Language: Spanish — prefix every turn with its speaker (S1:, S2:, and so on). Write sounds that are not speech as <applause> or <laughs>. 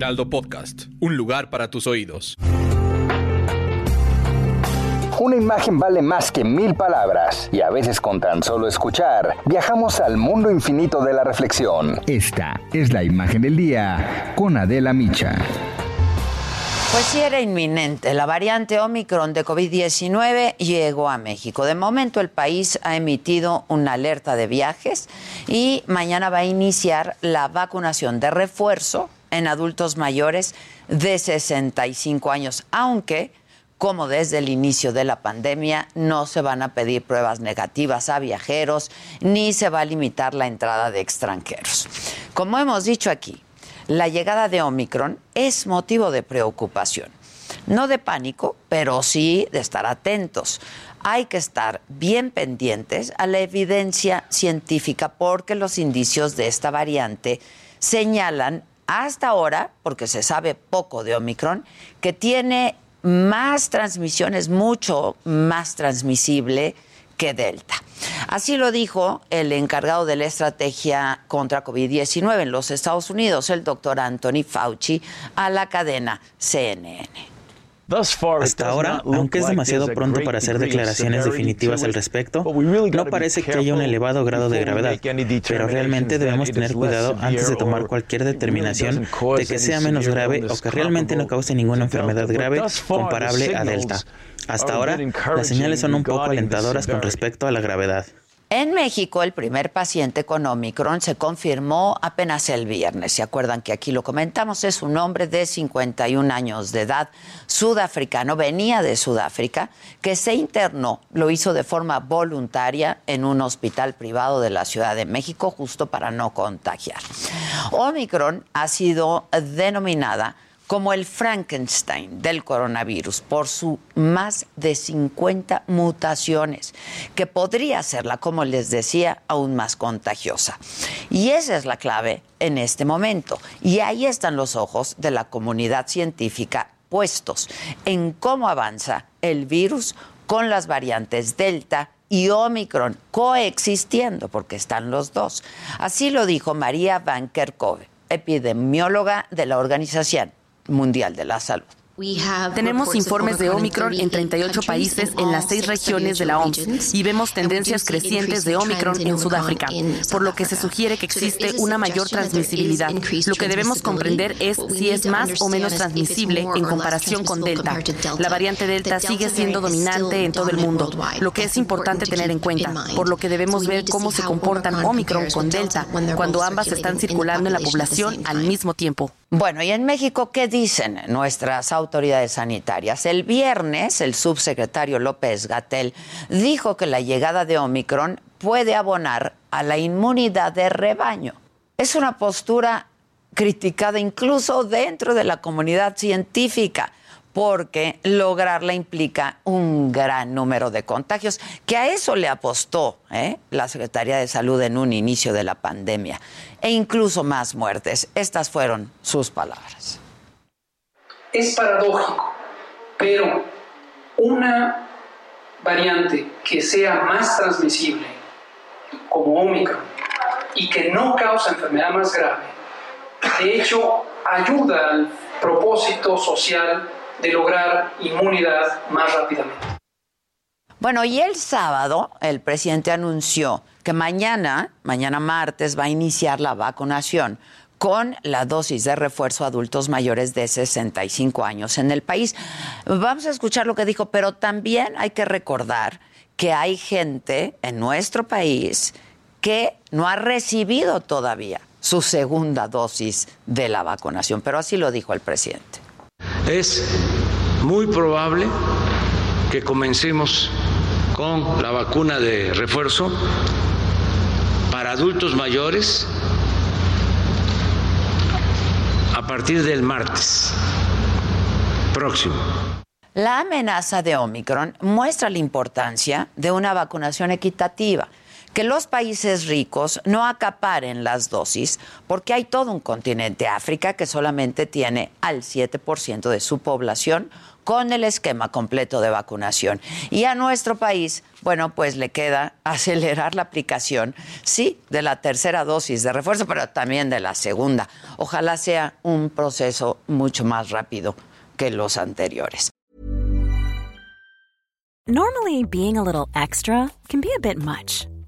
S1: Heraldo Podcast, un lugar para tus oídos.
S2: Una imagen vale más que mil palabras y a veces con tan solo escuchar viajamos al mundo infinito de la reflexión.
S3: Esta es la imagen del día con Adela Micha.
S4: Pues sí era inminente. La variante Omicron de COVID-19 llegó a México. De momento el país ha emitido una alerta de viajes y mañana va a iniciar la vacunación de refuerzo en adultos mayores de 65 años, aunque como desde el inicio de la pandemia no se van a pedir pruebas negativas a viajeros ni se va a limitar la entrada de extranjeros. Como hemos dicho aquí, la llegada de Omicron es motivo de preocupación. No de pánico, pero sí de estar atentos. Hay que estar bien pendientes a la evidencia científica porque los indicios de esta variante señalan hasta ahora, porque se sabe poco de Omicron, que tiene más transmisiones, mucho más transmisible que Delta. Así lo dijo el encargado de la estrategia contra COVID-19 en los Estados Unidos, el doctor Anthony Fauci, a la cadena CNN.
S5: Hasta ahora, aunque es demasiado pronto para hacer declaraciones definitivas al respecto, no parece que haya un elevado grado de gravedad, pero realmente debemos tener cuidado antes de tomar cualquier determinación de que sea menos grave o que realmente no cause ninguna enfermedad grave comparable a Delta. Hasta ahora, las señales son un poco alentadoras con respecto a la gravedad.
S4: En México, el primer paciente con Omicron se confirmó apenas el viernes. ¿Se acuerdan que aquí lo comentamos? Es un hombre de 51 años de edad, sudafricano, venía de Sudáfrica, que se internó, lo hizo de forma voluntaria en un hospital privado de la Ciudad de México, justo para no contagiar. Omicron ha sido denominada como el Frankenstein del coronavirus por su más de 50 mutaciones, que podría hacerla, como les decía, aún más contagiosa. Y esa es la clave en este momento. Y ahí están los ojos de la comunidad científica puestos en cómo avanza el virus con las variantes Delta y Omicron coexistiendo, porque están los dos. Así lo dijo María Van Kerkhove, epidemióloga de la Organización Mundial de la Salud.
S6: Tenemos informes de Omicron en 38 países en las seis regiones de la OMS y vemos tendencias crecientes de Omicron en Sudáfrica, por lo que se sugiere que existe una mayor transmisibilidad. Lo que debemos comprender es si es más o menos transmisible en comparación con Delta. La variante Delta sigue siendo dominante en todo el mundo, lo que es importante tener en cuenta, por lo que debemos ver cómo se comportan Omicron con Delta cuando ambas están circulando en la población al mismo tiempo.
S4: Bueno, ¿y en México qué dicen nuestras autoridades sanitarias? El viernes, el subsecretario López Gatel dijo que la llegada de Omicron puede abonar a la inmunidad de rebaño. Es una postura criticada incluso dentro de la comunidad científica porque lograrla implica un gran número de contagios, que a eso le apostó ¿eh? la Secretaría de Salud en un inicio de la pandemia e incluso más muertes. Estas fueron sus palabras.
S7: Es paradójico, pero una variante que sea más transmisible, como Omicron, y que no causa enfermedad más grave, de hecho ayuda al propósito social de lograr inmunidad más rápidamente.
S4: Bueno, y el sábado el presidente anunció que mañana, mañana martes, va a iniciar la vacunación con la dosis de refuerzo a adultos mayores de 65 años en el país. Vamos a escuchar lo que dijo, pero también hay que recordar que hay gente en nuestro país que no ha recibido todavía su segunda dosis de la vacunación, pero así lo dijo el presidente
S8: es muy probable que comencemos con la vacuna de refuerzo para adultos mayores a partir del martes próximo.
S4: La amenaza de Omicron muestra la importancia de una vacunación equitativa que los países ricos no acaparen las dosis, porque hay todo un continente, África, que solamente tiene al 7% de su población con el esquema completo de vacunación. Y a nuestro país, bueno, pues le queda <laughs> acelerar la aplicación, sí, de la tercera dosis de refuerzo, pero también de la segunda. Ojalá sea un proceso mucho más rápido que los anteriores.
S9: Normally, being a little extra can be a bit much,